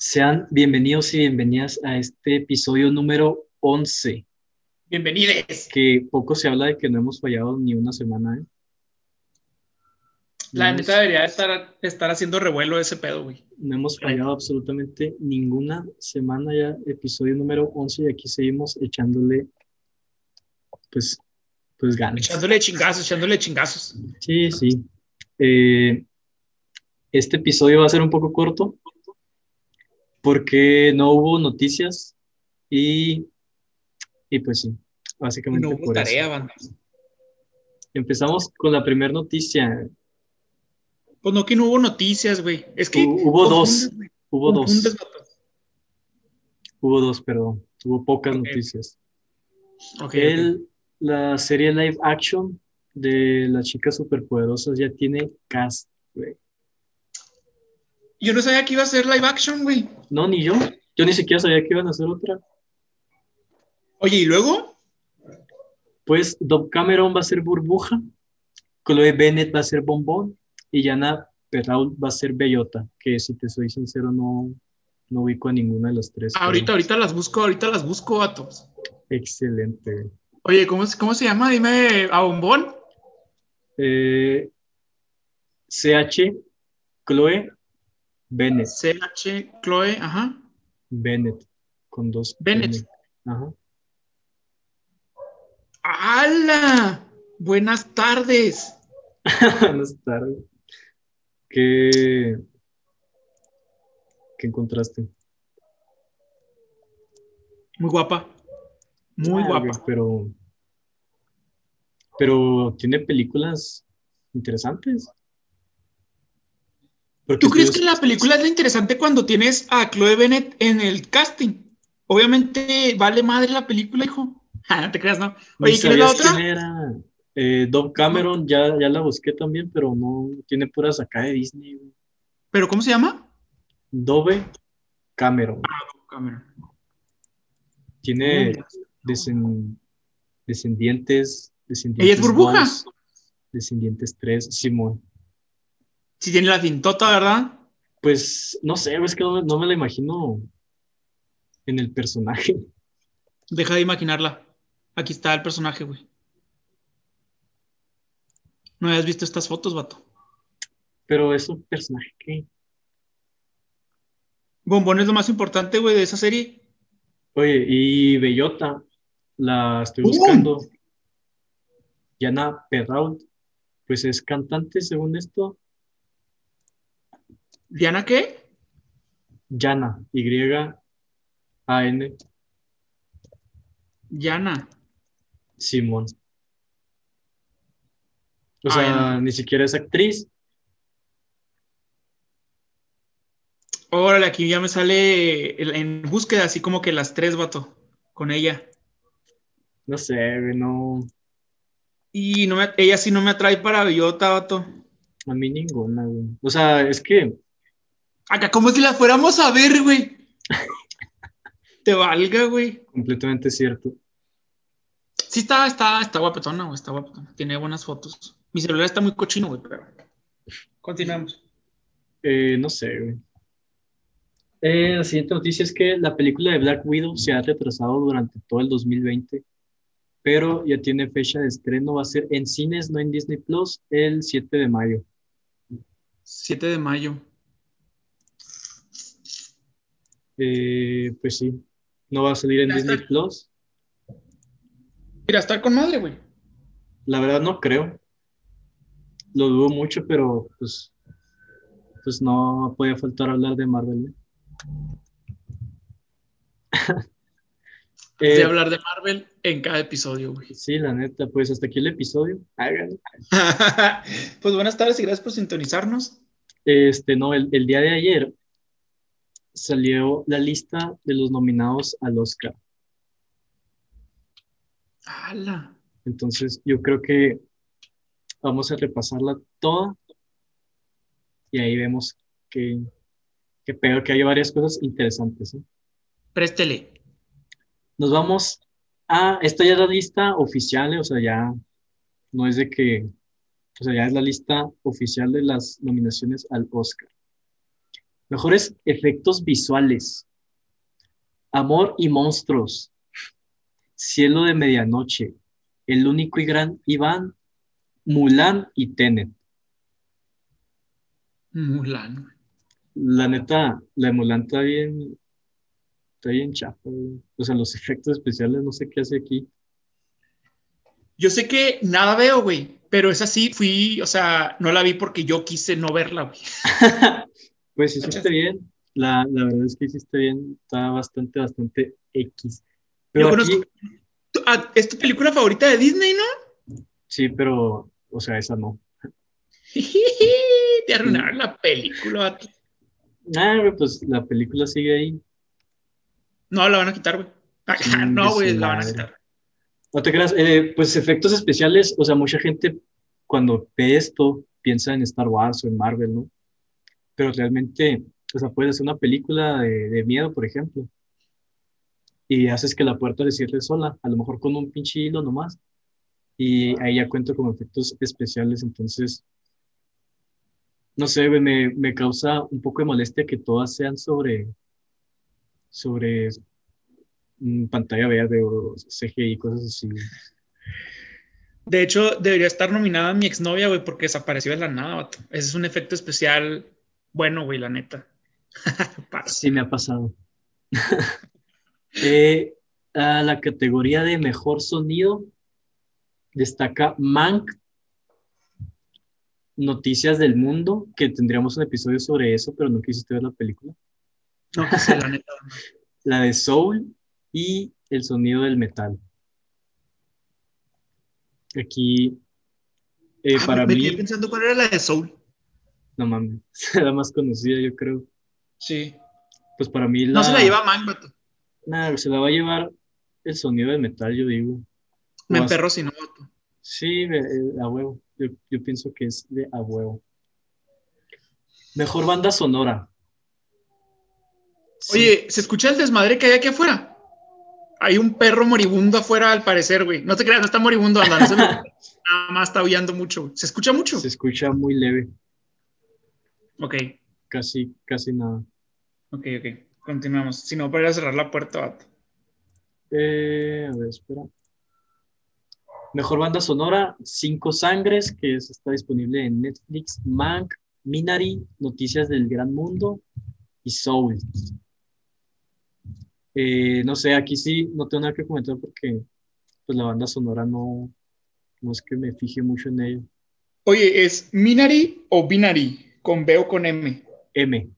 Sean bienvenidos y bienvenidas a este episodio número 11, Bienvenides. que poco se habla de que no hemos fallado ni una semana. ¿eh? La neta debería estar, estar haciendo revuelo ese pedo, güey. No hemos fallado absolutamente ninguna semana ya, episodio número 11 y aquí seguimos echándole, pues, pues ganas. Echándole chingazos, echándole chingazos. Sí, sí. Eh, este episodio va a ser un poco corto porque no hubo noticias y, y pues sí, básicamente No hubo tarea, banda. Empezamos con la primera noticia. Pues no que no hubo noticias, güey. Es que. Hu- hubo dos. Hubo dos, hubo dos, perdón. Hubo pocas noticias. Ok, ok. El, la serie live action de las chicas superpoderosas ya tiene cast, güey. Yo no sabía que iba a ser live action, güey. No, ni yo. Yo ni siquiera sabía que iban a hacer otra. Oye, ¿y luego? Pues Dove Cameron va a ser Burbuja, Chloe Bennett va a ser Bombón y Yana Perrault va a ser Bellota, que si te soy sincero no, no ubico a ninguna de las tres. pero Ahorita, ahorita las busco, ahorita las busco, vatos. Excelente. Oye, ¿cómo, se- ¿cómo se llama? Dime, ¿a bombón? Eh, CH Chloe Bennett, CH, Chloe, ajá. Bennett, con dos. Bennett. N. Ajá. ¡Hala! Buenas tardes. Buenas tardes. ¿Qué, ¿Qué encontraste? Muy guapa. Muy Ah, guapa. pero, pero tiene películas interesantes. Porque ¿Tú crees que la película es lo interesante cuando tienes a Chloe Bennett en el casting? Obviamente vale madre la película, hijo. Ah, no te creas, ¿no? Oye, ¿quién es la otra? quién era? Eh, Dove Cameron, ya, ya la busqué también, pero no tiene puras acá de Disney. güey. ¿Pero cómo se llama? Dove Cameron. Cameron. Tiene Mm. desen- descendientes, descendientes. ¿Ella es burbuja? dos, descendientes 3, Simón. Si tiene la cintota, ¿verdad? Pues no sé, es que no, me- no me la imagino en el personaje. Deja de imaginarla. Aquí está el personaje, güey. ¿No habías visto estas fotos, vato? Pero es un personaje que. Bombón es lo más importante, güey, de esa serie. Oye, y Bellota, la estoy buscando. Yana Perrault, pues es cantante según esto. ¿Diana qué? Yana, Y-A-N, Yana. Simón. O sea, ni siquiera es actriz. Órale, aquí ya me sale en búsqueda, así como que las tres, vato, con ella. No sé, güey, no. Y no me- ella sí no me atrae para Bellota, vato. A mí ninguna, güey. O sea, es que. Acá como si la fuéramos a ver, güey. Te valga, güey. Completamente cierto. Sí está, está, está guapetona, güey, está guapetona. Tiene buenas fotos. Mi celular está muy cochino, güey, pero... Continuamos. Eh, no sé, güey. Eh, la siguiente noticia es que la película de Black Widow se ha retrasado durante todo el 2020, pero ya tiene fecha de estreno. Va a ser en cines, no en Disney Plus, el 7 de mayo. 7 de mayo. Eh, pues sí, no va a salir en Disney está. Plus. Mira, está con madre, güey. La verdad no creo. Lo dudo mucho, pero pues, pues no podía faltar hablar de Marvel. ¿eh? De Eh, hablar de Marvel en cada episodio, güey. sí, la neta, pues hasta aquí el episodio. Háganlo. pues buenas tardes y gracias por sintonizarnos. Este, no, el, el día de ayer salió la lista de los nominados al Oscar. ¡Hala! Entonces, yo creo que vamos a repasarla toda y ahí vemos que, que peor que hay varias cosas interesantes. ¿eh? Préstele. Nos vamos a, esta ya es la lista oficial, ¿eh? o sea, ya no es de que, o sea, ya es la lista oficial de las nominaciones al Oscar. Mejores efectos visuales. Amor y monstruos. Cielo de medianoche. El único y gran Iván. Mulan y Tenet. Mulan. La neta, la de Mulan está bien, está bien chafa. güey. O sea, los efectos especiales, no sé qué hace aquí. Yo sé que nada veo, güey, pero esa sí fui, o sea, no la vi porque yo quise no verla, güey. Pues hiciste bien. La, la verdad es que hiciste bien. Está bastante, bastante X. Pero aquí, conozco- ¿Tú- ah, ¿Es tu película favorita de Disney, no? sí, pero, o sea, esa no. Te arruinaron la película. Ah, güey, pues la película sigue ahí. No, la van a quitar, güey. Ah, no, güey, la van a quitar. No te creas, eh, pues efectos especiales, o sea, mucha gente cuando ve esto piensa en Star Wars o en Marvel, ¿no? Pero realmente, o sea, puedes hacer una película de, de miedo, por ejemplo, y haces que la puerta se cierre sola, a lo mejor con un pinche hilo nomás, y ahí ya cuento con efectos especiales, entonces, no sé, me, me causa un poco de molestia que todas sean sobre, sobre mm, pantalla verde o CGI, cosas así. De hecho, debería estar nominada mi exnovia, güey, porque desapareció de la nada, vato. Ese es un efecto especial bueno, güey, la neta. Sí, me ha pasado. Eh, a la categoría de mejor sonido destaca Mank, Noticias del Mundo, que tendríamos un episodio sobre eso, pero no quisiste ver la película. No, que sé, la neta. La de Soul y El sonido del metal. Aquí, eh, Ah, para me mí, quedé pensando cuál era la de Soul. No mames, la más conocida, yo creo. Sí. Pues para mí No se la la- lleva Man, vato. Nada, se la va a llevar el sonido del metal, yo digo. Me O as- emperro si no. Sí, de- eh, a huevo. Yo, yo pienso que es de a huevo. Mejor banda sonora. Sí, Oye, ¿se escucha el desmadre que hay aquí afuera? Hay un perro moribundo afuera, al parecer, güey. No te creas, no está moribundo, anda. no se me- Nada más está aullando mucho. ¿Se escucha mucho? se escucha muy leve, Ok, casi, casi nada. ok, ok. Continuamos. Si no, para ir a cerrar la puerta, vato. Eh, a ver, espera. Mejor banda sonora, Cinco Sangres, que es- está disponible en Netflix, Mank, Minari, Noticias del Gran Mundo y Soul. Eh, no sé, aquí sí no tengo nada que comentar porque pues la banda sonora no, no es que me fije mucho en ella. Oye, ¿es Minari o Binary? ¿Con B o con M? M.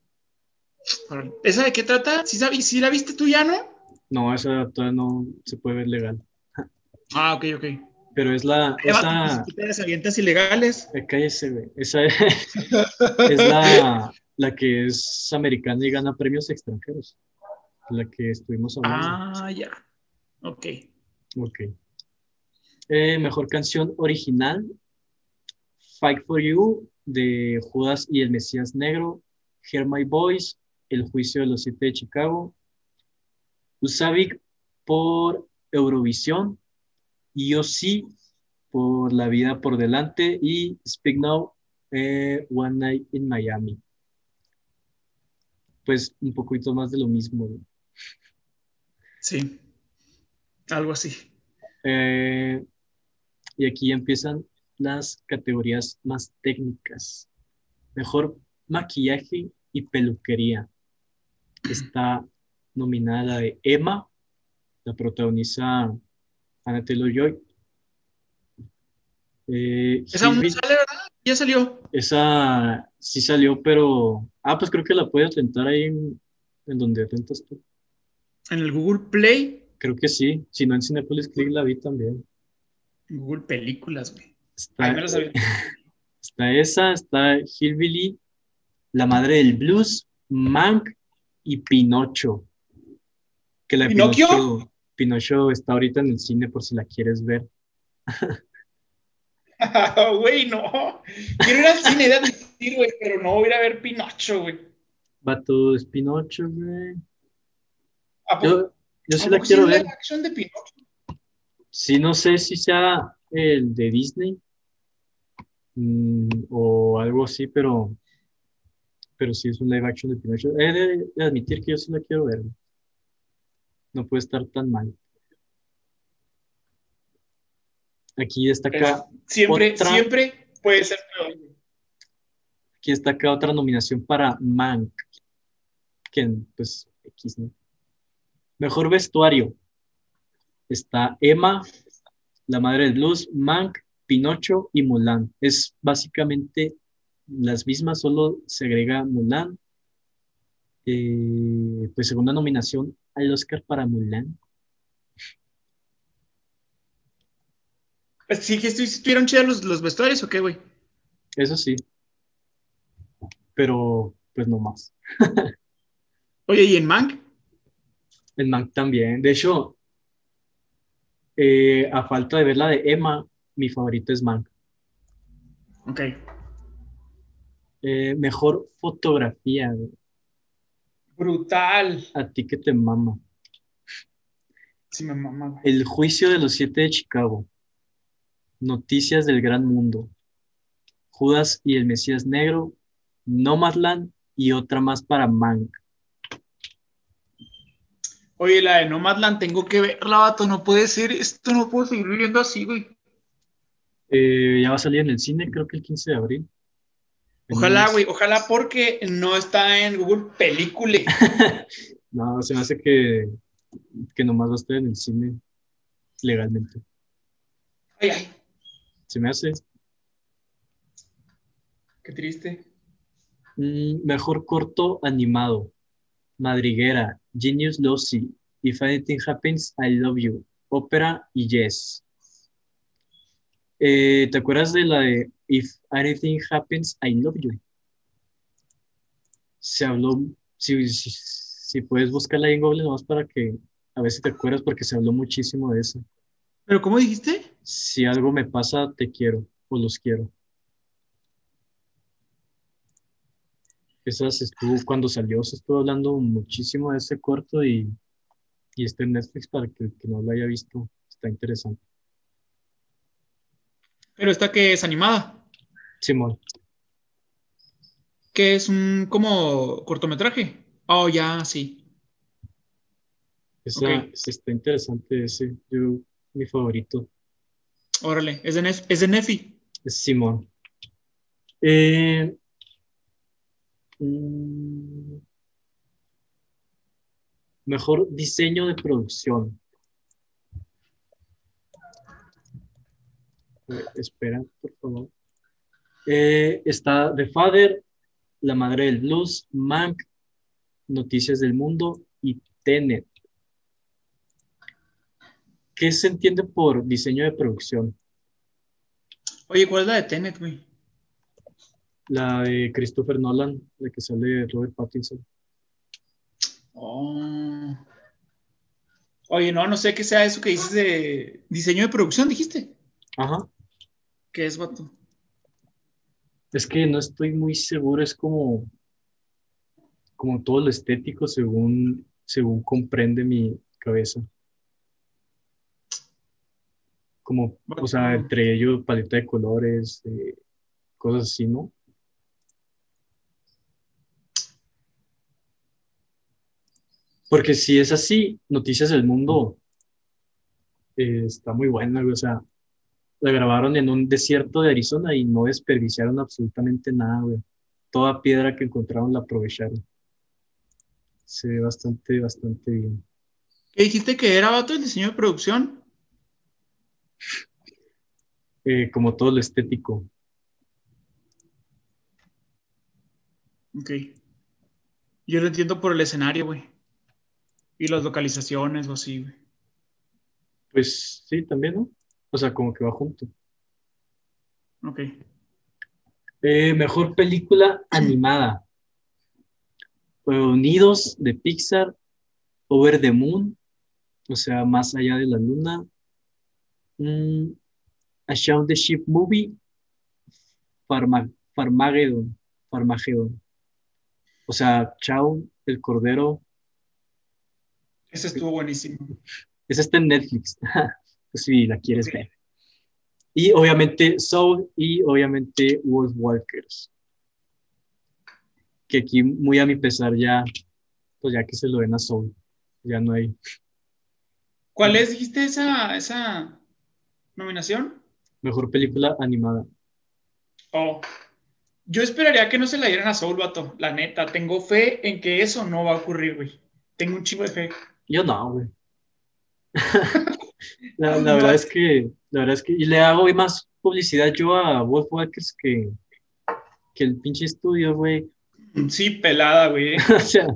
¿Esa de qué trata? ¿Sí, la viste tú ya, no? No, esa todavía no se puede ver legal. Ah, ok, ok. Pero es la, esa, tú te das avientas ilegales. eh, cállese, güey. Esa es, es la, la que es americana y gana premios extranjeros. La que estuvimos hablando. Ah, ya. Ok. Ok. Eh, mejor canción original. Fight for You de Judas y el Mesías Negro. Hear My Voice. El Juicio de los Siete de Chicago. Usavik por Eurovisión. Yo sí por La Vida por Delante. Y Speak Now, eh, One Night in Miami. Pues un poquito más de lo mismo. ¿no? Sí. Algo así. Eh, y aquí empiezan las categorías más técnicas. Mejor maquillaje y peluquería. Está nominada la de Emma, la protagoniza Anna Taylor-Joy. Eh, Esa aún no sale, ¿verdad? Ya salió. esa sí salió, pero... Ah, pues creo que la puedes rentar ahí en, en donde rentas tú. En el Google Play. Creo que sí. Si no, en Cinepolis Click la vi también. Google Películas, güey. Está, Ahí me lo sabía. Está esa, está Hillbilly, La Madre del Blues, Mank y Pinocho. Que la ¿Pinocchio? Pinocho, Pinocho está ahorita en el cine por si la quieres ver. Güey, no. Quiero ir al cine de admitir, güey, pero no voy a ir a ver Pinocho, güey. Vato, es Pinocho, güey. ¿A poco- Yo, yo sí la quiero es ver. live action de Pinocho? Sí, no sé si sea el de Disney mm, o algo así, pero pero sí es un live action de Pinocho. He de, de admitir que yo sí la quiero ver. No puede estar tan mal. Aquí destaca, Siempre, Otra- siempre puede ser peor. aquí destaca otra nominación para Mank. Que pues X, ¿no? Mejor vestuario. Está Emma, La Madre del Blues, Mank, Pinocho y Mulan. Es básicamente las mismas, solo se agrega Mulan. Eh, pues segunda nominación al Oscar para Mulan. ¿Sí que estu- estuvieron chidas los, los vestuarios o qué, güey? Eso sí. Pero pues no más. Oye, ¿y en Mank? El Mank también. De hecho, eh, a falta de ver la de Emma, mi favorito es Mank. Ok. Eh, mejor fotografía. güey. Brutal. A ti que te mama. Sí, me mama, güey. El juicio de los siete de Chicago. Noticias del gran mundo. Judas y el Mesías Negro. Nomadland y otra más para Mank. Oye, la de Nomadland, tengo que verla, vato. No puede ser esto, no puedo seguir viviendo así, güey. Eh, ya va a salir en el cine, creo que el 15 de abril. Ojalá, güey, ojalá porque no está en Google Película. No, se me hace que, que nomás va a estar en el cine legalmente. Ay, ay, Se me hace. qué triste. Mm, mejor corto animado. Madriguera, Genius Lossy, If Anything Happens, I Love You, Ópera y Yes. Eh, ¿te acuerdas de la de If Anything Happens, I Love You? Se habló, si, si, si puedes buscarla ahí en Google nomás para que a ver si te acuerdas porque se habló muchísimo de eso. ¿Pero cómo dijiste? Si algo me pasa, te quiero o los quiero. Esa se estuvo, cuando salió, se estuvo hablando muchísimo de ese corto y, y está en Netflix para que que no lo haya visto, está interesante. Pero esta que es animada, Simón, que es un como cortometraje. Oh, ya, sí. esa, Ok. ese está interesante ese, yo, mi favorito Órale, es de, Nef- es de Nefi. es Simón. Eh, mm, mejor diseño de producción. Eh, espera, por favor. Eh, está The Father, La Madre del Blues, Mank, Noticias del Mundo y Tenet. ¿Qué se entiende por diseño de producción? Oye, ¿cuál es la de Tenet, güey? La de Christopher Nolan, la que sale Robert Pattinson. Oh. Oye, no, no sé qué sea eso que dices de diseño de producción, dijiste. Ajá. ¿Qué es, vato? Es que no estoy muy seguro, es como, como todo lo estético según, según comprende mi cabeza. Como, o sea, entre ellos paleta de colores, eh, cosas así, ¿no? Porque si es así, Noticias del Mundo eh, está muy buena, o sea, la grabaron en un desierto de Arizona y no desperdiciaron absolutamente nada, güey. Toda piedra que encontraron la aprovecharon. Se ve bastante, bastante bien. ¿Qué dijiste que era, vato, el diseño de producción? Eh, como todo lo estético. Ok. Yo lo entiendo por el escenario, güey. Y las localizaciones o así, güey. Pues sí, también, ¿no? O sea, como que va junto. Ok. Eh, mejor película animada. Unidos de Pixar, Over the Moon, o sea, más allá de la luna. Mm, A Shaun the Sheep Movie, Farma- Farmageddon, Farmageddon. O sea, Shaun, el cordero, Ese estuvo buenísimo. ese está en Netflix, si la quieres ver. Y obviamente Soul y obviamente Wolf Walkers. que aquí, muy a mi pesar, ya, pues ya que se lo den a Soul, ya no hay. ¿Cuál es, dijiste, esa, esa nominación? Mejor película animada. Oh, yo esperaría que no se la dieran a Soul, vato, la neta. Tengo fe en que eso no va a ocurrir, güey. Tengo un chingo de fe. Yo no, güey. la, la verdad es que, la verdad es que, y le hago más publicidad yo a Wolf Walkers que, que el pinche estudio, güey. Sí, pelada, güey. o sea,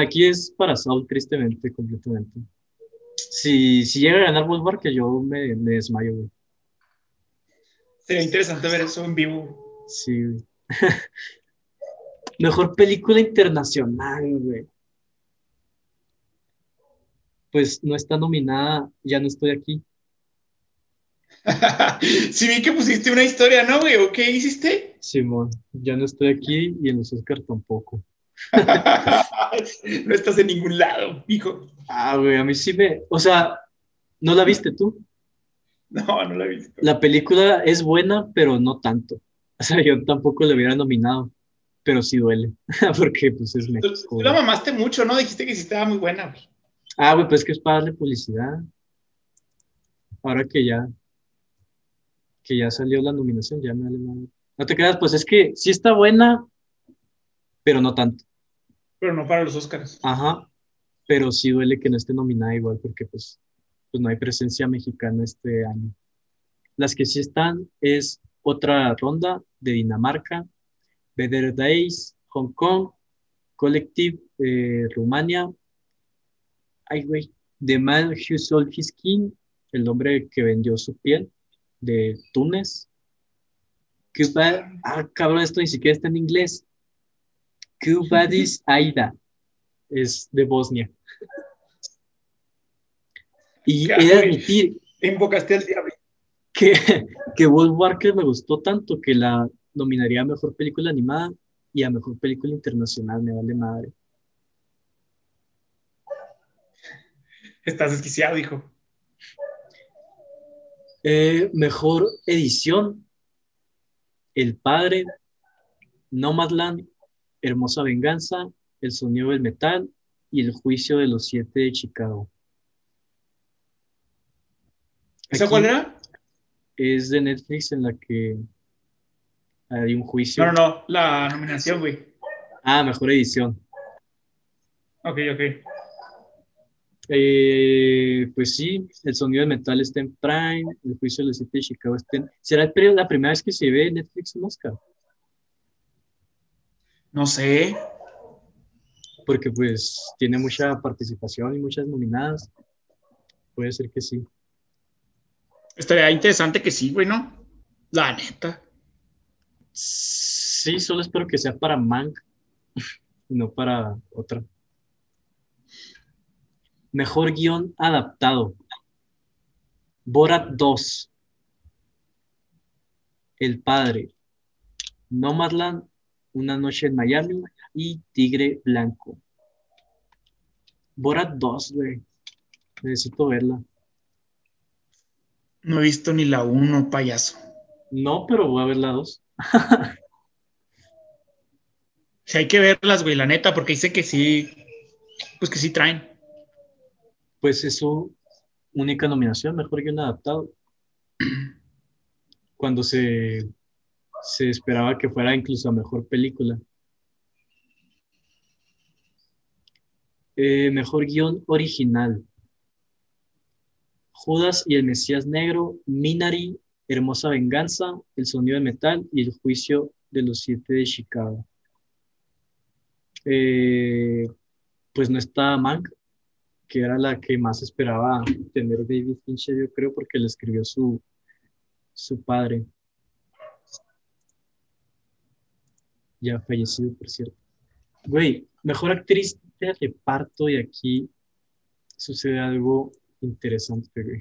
aquí es para Saul, tristemente, completamente. Si, si llega a ganar Wolf Walkers, yo me, me desmayo, güey. Sería interesante ver eso en vivo. Sí, güey. Mejor película internacional, güey. Pues no está nominada, ya no estoy aquí. sí, vi que pusiste una historia, ¿no, güey? ¿O qué hiciste? Simón, ya no estoy aquí y en los Oscars tampoco. no estás en ningún lado, hijo. Ah, güey, a mí sí me. O sea, ¿no la viste tú? No, no la he visto. La película es buena, pero no tanto. O sea, yo tampoco le hubiera nominado, pero sí duele, porque pues es México. Tú, la mamaste mucho, ¿no? Dijiste que sí estaba muy buena, güey. Ah, güey, pues que es para darle publicidad. Ahora que ya, que ya salió la nominación, ya me vale mal. No te creas, pues es que sí está buena, pero no tanto. Pero no para los Oscars. Ajá, pero sí duele que no esté nominada igual, porque pues, pues no hay presencia mexicana este año. Las que sí están es otra ronda de Dinamarca, Better Days, Hong Kong, Collective, eh, Rumania, ay, güey, The Man Who Sold His Skin, el hombre que vendió su piel, de Túnez. Cuba, ah, cabrón, esto ni siquiera está en inglés. Cubadis Aida, es de Bosnia. Y he de admitir. Invocaste al diablo. Que, que Wolf Walker me gustó tanto que la nominaría a mejor película animada y a mejor película internacional, me vale madre. Estás desquiciado, hijo. Eh, mejor edición. El Padre, Nomadland, Hermosa Venganza, El Sonido del Metal y El Juicio de los Siete de Chicago. ¿Esa cuál era? Es de Netflix en la que hay un juicio. No, no, no, la nominación, güey. Ah, mejor edición. Ok, ok. Eh, pues sí, el sonido de metal está en Prime, el juicio de los siete de Chicago está en... ¿Será el periodo, la primera vez que se ve Netflix en Oscar? No sé. Porque pues tiene mucha participación y muchas nominadas. Puede ser que sí. Estaría interesante que sí, güey, ¿no? La neta. Sí, solo espero que sea para Mank, no para otra. Mejor guion adaptado. Borat 2. El Padre. Nomadland. Una noche en Miami. Y Tigre Blanco. Borat 2, güey. Necesito verla. No he visto ni la 1, payaso. No, pero voy a ver la 2. sí, hay que verlas, güey, la neta, porque dice que sí, pues que sí traen pues es su única nominación, mejor un adaptado. Cuando se, se esperaba que fuera incluso a mejor película. Eh, mejor guion original. Judas y el Mesías Negro, Minari, Hermosa Venganza, El Sonido de Metal y El Juicio de los Siete de Chicago. Eh, pues no está Mank, que era la que más esperaba tener David Fincher, yo creo, porque le escribió su, su padre. Ya fallecido, por cierto. Güey, mejor actriz de reparto y aquí sucede algo interesante, güey.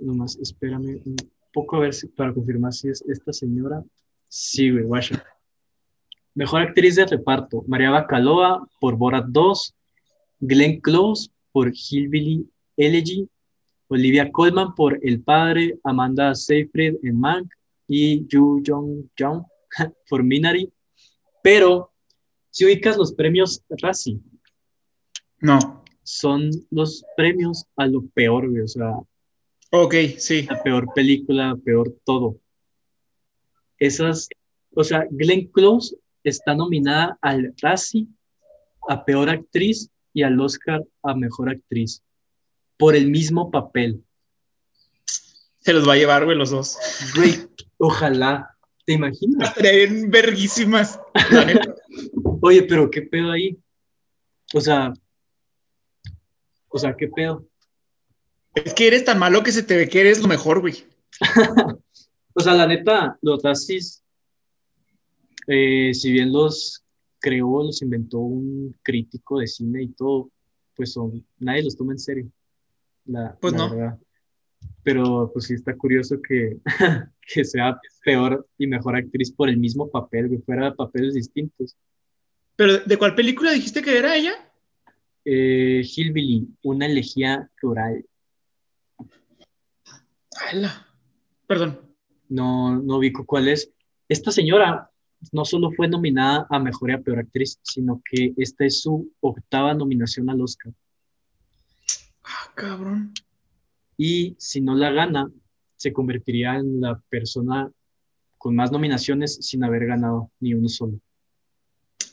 Nomás espérame un poco a ver para confirmar si es esta señora. Sí, güey, Washington. Mejor actriz de reparto, María Bacaloa por Borat 2, Glenn Close por Hillbilly Elegy, Olivia Colman por El Padre, Amanda Seyfried en Mank y Yu Jong Jung por Minari, pero si ubicas los premios Razzie, No. son los premios a lo peor, o sea, Ok, sí. la peor película, peor todo. Esas, o sea, Glenn Close está nominada al Razzie a peor actriz y al Oscar a mejor actriz por el mismo papel. Se los va a llevar, güey, los dos. Güey, ojalá, ¿te imaginas? Bien verguísimas. Oye, pero qué pedo ahí. O sea, o sea, qué pedo. es que eres tan malo que se te ve que eres lo mejor, güey. O sea, la neta, los Razzies, eh, si bien los creó, los inventó un crítico de cine y todo, pues son, nadie los toma en serio. La, Pues la no. verdad. Pero pues sí está curioso que, que sea peor y mejor actriz por el mismo papel, que fuera papeles distintos. Pero, ¿de cuál película dijiste que era ella? Eh, Hillbilly, una elegía rural. Perdón. No, no ubico cuál es. Esta señora no solo fue nominada a mejor y a peor actriz, sino que esta es su octava nominación al Oscar. Ah, cabrón. Y si no la gana, se convertiría en la persona con más nominaciones sin haber ganado ni uno solo.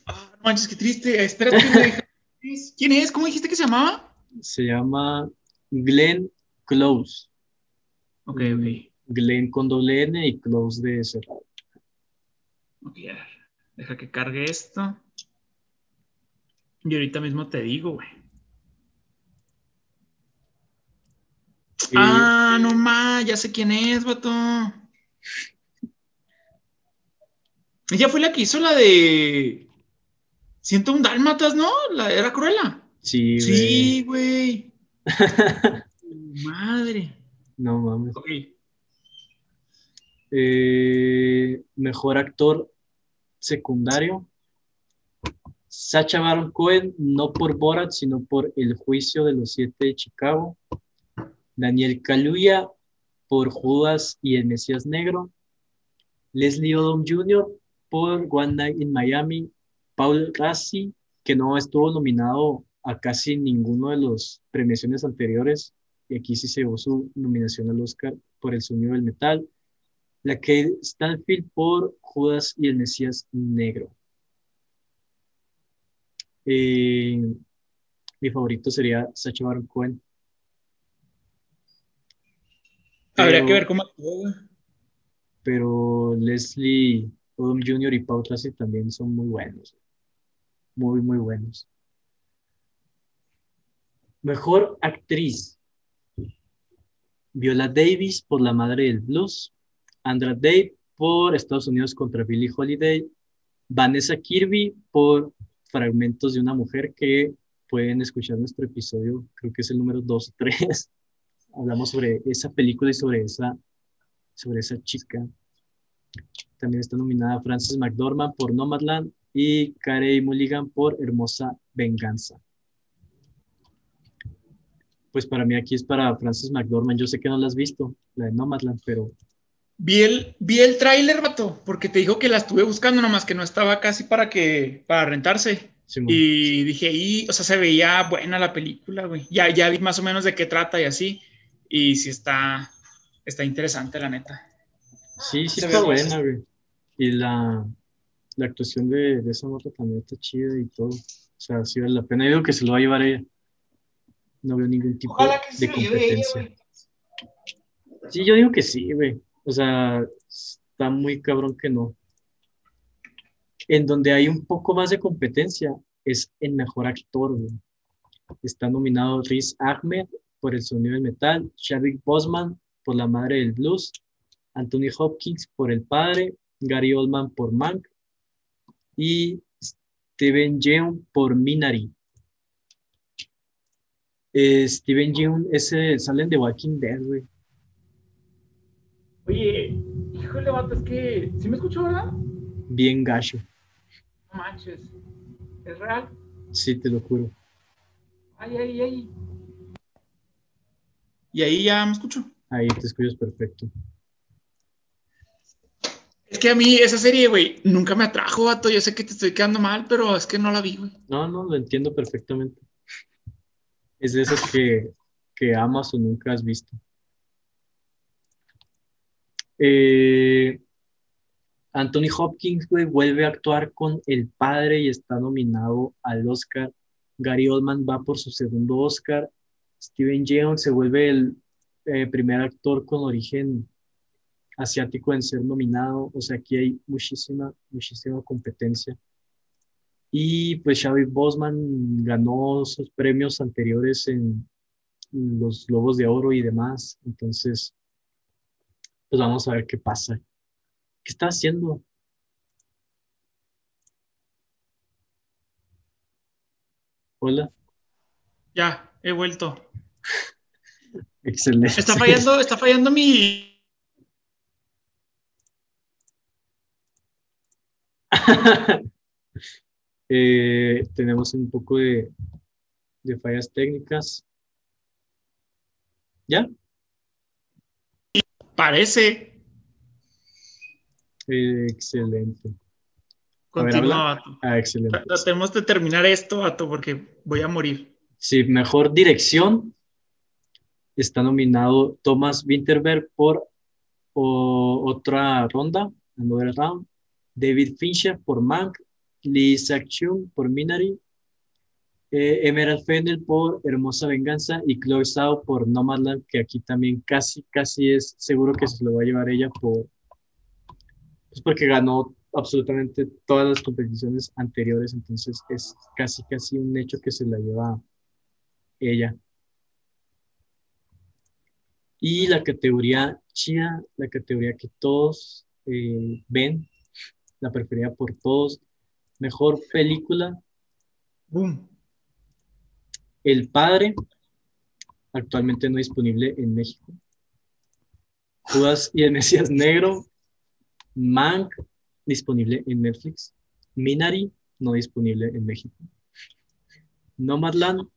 Ah, no manches, qué triste. Espérate. ¿Quién es? ¿Cómo dijiste que se llamaba? Se llama Glenn Close. Ok, ok. Glenn con doble N y Close de cerrado. Ok, a ver. Deja que cargue esto. Y ahorita mismo te digo, güey. Ah, no más, ya sé quién es, vato. Ella fue la que hizo la de 101 Dálmatas, ¿no? La era Cruella. sí, Sí, güey. Madre. No mames. Ok. Eh, mejor actor secundario. Sacha Baron Cohen, no por Borat, sino por El juicio de los siete de Chicago. Daniel Kaluuya por Judas y el Mesías Negro. Leslie Odom Jr. por One Night in Miami. Paul Rassi, que no estuvo nominado a casi ninguno de los premiaciones anteriores. Y aquí sí se llevó su nominación al Oscar por El sonido del metal la Kate Stanfield por Judas y el Mesías Negro. Eh, mi favorito sería Sacha Baron Cohen. Habría Pero- que ver cómo. Pero Leslie Odom Jr. y Paul Tracy también son muy buenos. Muy, muy buenos. Mejor actriz. Viola Davis por La Madre del Blues. Andra Day por Estados Unidos contra Billie Holiday. Vanessa Kirby por Fragmentos de una Mujer que pueden escuchar nuestro episodio, creo que es el número 2 o 3. Hablamos sobre esa película y sobre esa, sobre esa chica. También está nominada Frances McDormand por Nomadland y Carey Mulligan por Hermosa Venganza. Pues para mí aquí es para Frances McDormand. Yo sé que no la has visto, la de Nomadland, pero Vi el, vi el tráiler, vato, porque te dijo que la estuve buscando, nomás que no estaba casi para que, para rentarse. Y dije, y, o sea, se veía buena la película, güey. Ya, ya vi más o menos de qué trata y así. Y sí está, está interesante, la neta. sí, sí se está buena, güey. Y la, la actuación de, de esa nota también está chida y todo. O sea, sí vale la pena. Yo digo que se lo va a llevar ella. No veo ningún tipo de competencia. Sí, yo digo que sí, güey. O sea, está muy cabrón que no. En donde hay un poco más de competencia es el mejor actor. Está nominado Riz Ahmed por El sonido del metal, Chadwick Boseman por La madre del blues, Anthony Hopkins por El padre, Gary Oldman por Mank y Steven Yeun por Minari. Eh, Steven Yeun, ese salen de Walking Dead, güey. Híjole, vato, es que. ¿Sí me escuchó, verdad? Bien gacho. No manches. ¿Es real? Sí, te lo juro. Ay, ay, ay. Y ahí ya me escucho. Ahí te escuchas perfecto. que a mí esa serie, güey, nunca me atrajo, vato. Yo sé que te estoy quedando mal, pero es que no la vi, güey. No, no, lo entiendo perfectamente. Es de esas que, que amas o nunca has visto. Eh, Anthony Hopkins, vuelve a actuar con El Padre y está nominado al Oscar. Gary Oldman va por su segundo Oscar. Steven Yeun se vuelve el eh, primer actor con origen asiático en ser nominado. O sea, aquí hay muchísima, muchísima competencia. Y pues Xavi Bosman ganó sus premios anteriores en los Globos de Oro y demás. Entonces, pues vamos a ver qué pasa. ¿Qué está haciendo? Hola. Ya, he vuelto. Excelente. Está fallando, está fallando mi. Eh, tenemos un poco de, de fallas técnicas. ¿Ya? Parece. Excelente. Continúa, vato. Ah, excelente. Tratemos de terminar esto, vato, porque voy a morir. Sí, mejor dirección. Está nominado Thomas Winterberg por o- otra ronda, another round. David Fincher por Mank. Lee Sak-chung por Minari. Eh, Emerald Fennell por Hermosa Venganza y Chloe Zhao por Nomadland, que aquí también casi, casi es seguro que se lo va a llevar ella por, pues porque ganó absolutamente todas las competiciones anteriores, entonces es casi, casi un hecho que se la lleva ella. Y la categoría chida, la categoría que todos eh, ven, la preferida por todos, mejor película, Boom. El Padre, actualmente no disponible en México. Judas y el Mesías Negro, Mank, disponible en Netflix. Minari, no disponible en México. Nomadland,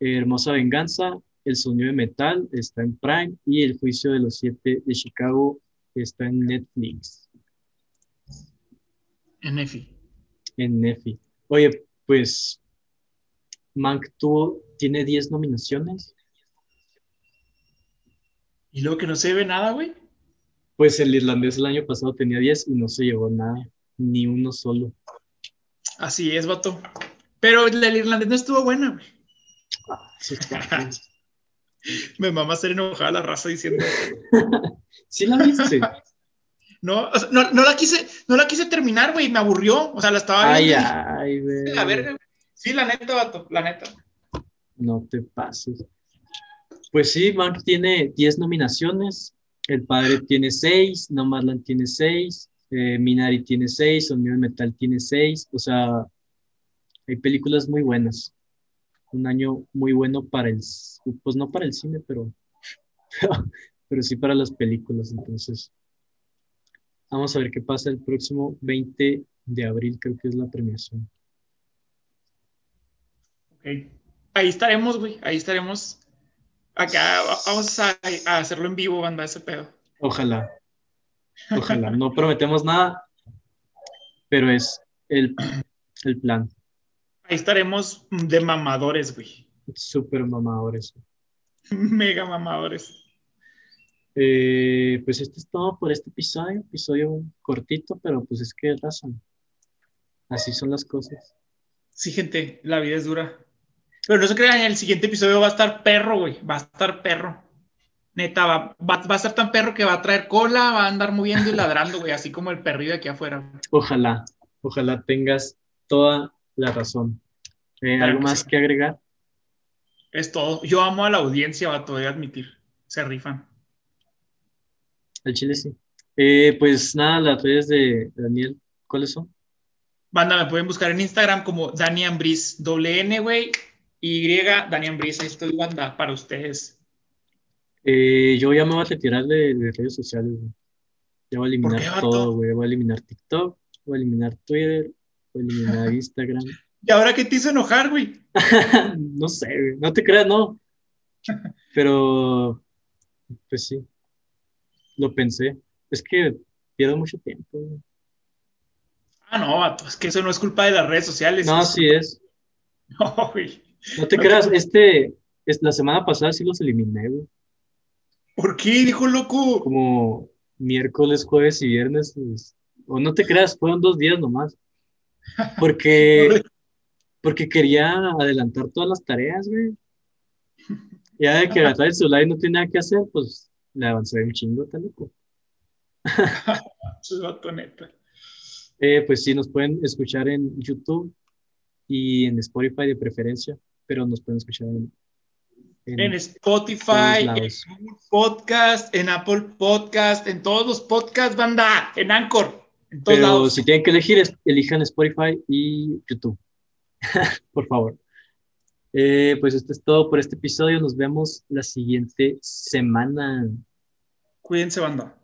Hermosa Venganza, El Sonido de Metal está en Prime y El Juicio de los Siete de Chicago está en Netflix, En EFI. en Nefi. Oye, pues Mank tuvo, tiene 10 nominaciones. Y luego que no se ve nada, güey. Pues el irlandés el año pasado tenía 10 y no se llevó nada, ni uno solo. Así es, vato. Pero del irlandés no estuvo buena, güey. Sí, está. Me mama hacer enojada la raza diciendo. ¿Sí la viste? No, o sea, no, no la quise, no la quise terminar, güey. Me aburrió. O sea, la estaba Ay, viendo. ay, güey. La verga, güey. Sí, la neta, vato. La neta. No te pases. Pues sí, Mank tiene 10 nominaciones. El Padre tiene 6, Nomadland tiene 6, eh, Minari tiene 6, Sonido Metal tiene 6. O sea, hay películas muy buenas. Un año muy bueno para el, pues no para el cine, pero, pero sí para las películas. Entonces, vamos a ver qué pasa el próximo 20 de abril, creo que es la premiación. Ahí estaremos, güey. Ahí estaremos. Acá va- vamos a, a hacerlo en vivo, banda, ese pedo. Ojalá. Ojalá. No prometemos nada, pero es el, el plan. Ahí estaremos de mamadores, güey. Súper mamadores. Mega mamadores. Eh, pues esto es todo por este episodio. Episodio cortito, pero pues es que razón. Así son las cosas. Sí, gente, la vida es dura. Pero no se crean, el siguiente episodio va a estar perro, güey. Va a estar perro. Neta, va, va, va a estar tan perro que va a traer cola, va a andar moviendo y ladrando, güey, así como el perrillo de aquí afuera. güey. Ojalá, ojalá tengas toda la razón. Eh, ¿Algo que más que agregar? Es todo. Yo amo a la audiencia, va, a admitir. Se rifan. Al chile sí. Eh, pues nada, las redes de Daniel, ¿cuáles son? Banda, me pueden buscar en Instagram como Dani Ambris, doble N, güey, Y, Dani Ambris, ahí estoy, banda, para ustedes. Eh, yo ya me voy a retirar de, de redes sociales. güey. Ya voy a eliminar qué, todo, güey. Voy a eliminar TikTok, voy a eliminar Twitter, voy a eliminar Instagram. ¿Y ahora qué te hizo enojar, güey? no sé, güey. No te creas, no. Pero, pues sí, lo pensé. Es que pierdo mucho tiempo. güey. Ah, no, vato, es que eso no es culpa de las redes sociales. No, es sí es. No, güey. No te creas, este, es, la semana pasada sí los eliminé, güey. ¿Por qué, dijo loco? Como miércoles, jueves y viernes. pues, o no te creas, fueron dos días nomás. Porque, porque quería adelantar todas las tareas, güey. Ya de que agarrar el celular y no tenía nada que hacer, pues le avancé un chingo, está loco. Neta. Eh, pues sí, nos pueden escuchar en YouTube y en Spotify de preferencia, pero nos pueden escuchar en, en- En Spotify, en. Google Podcast, en Apple Podcast, en todos los podcasts, banda, en Anchor, en todos Pero lados. si tienen que elegir, elijan Spotify y YouTube. Por favor. Eh, pues esto es todo por este episodio. Nos vemos la siguiente semana. Cuídense, banda.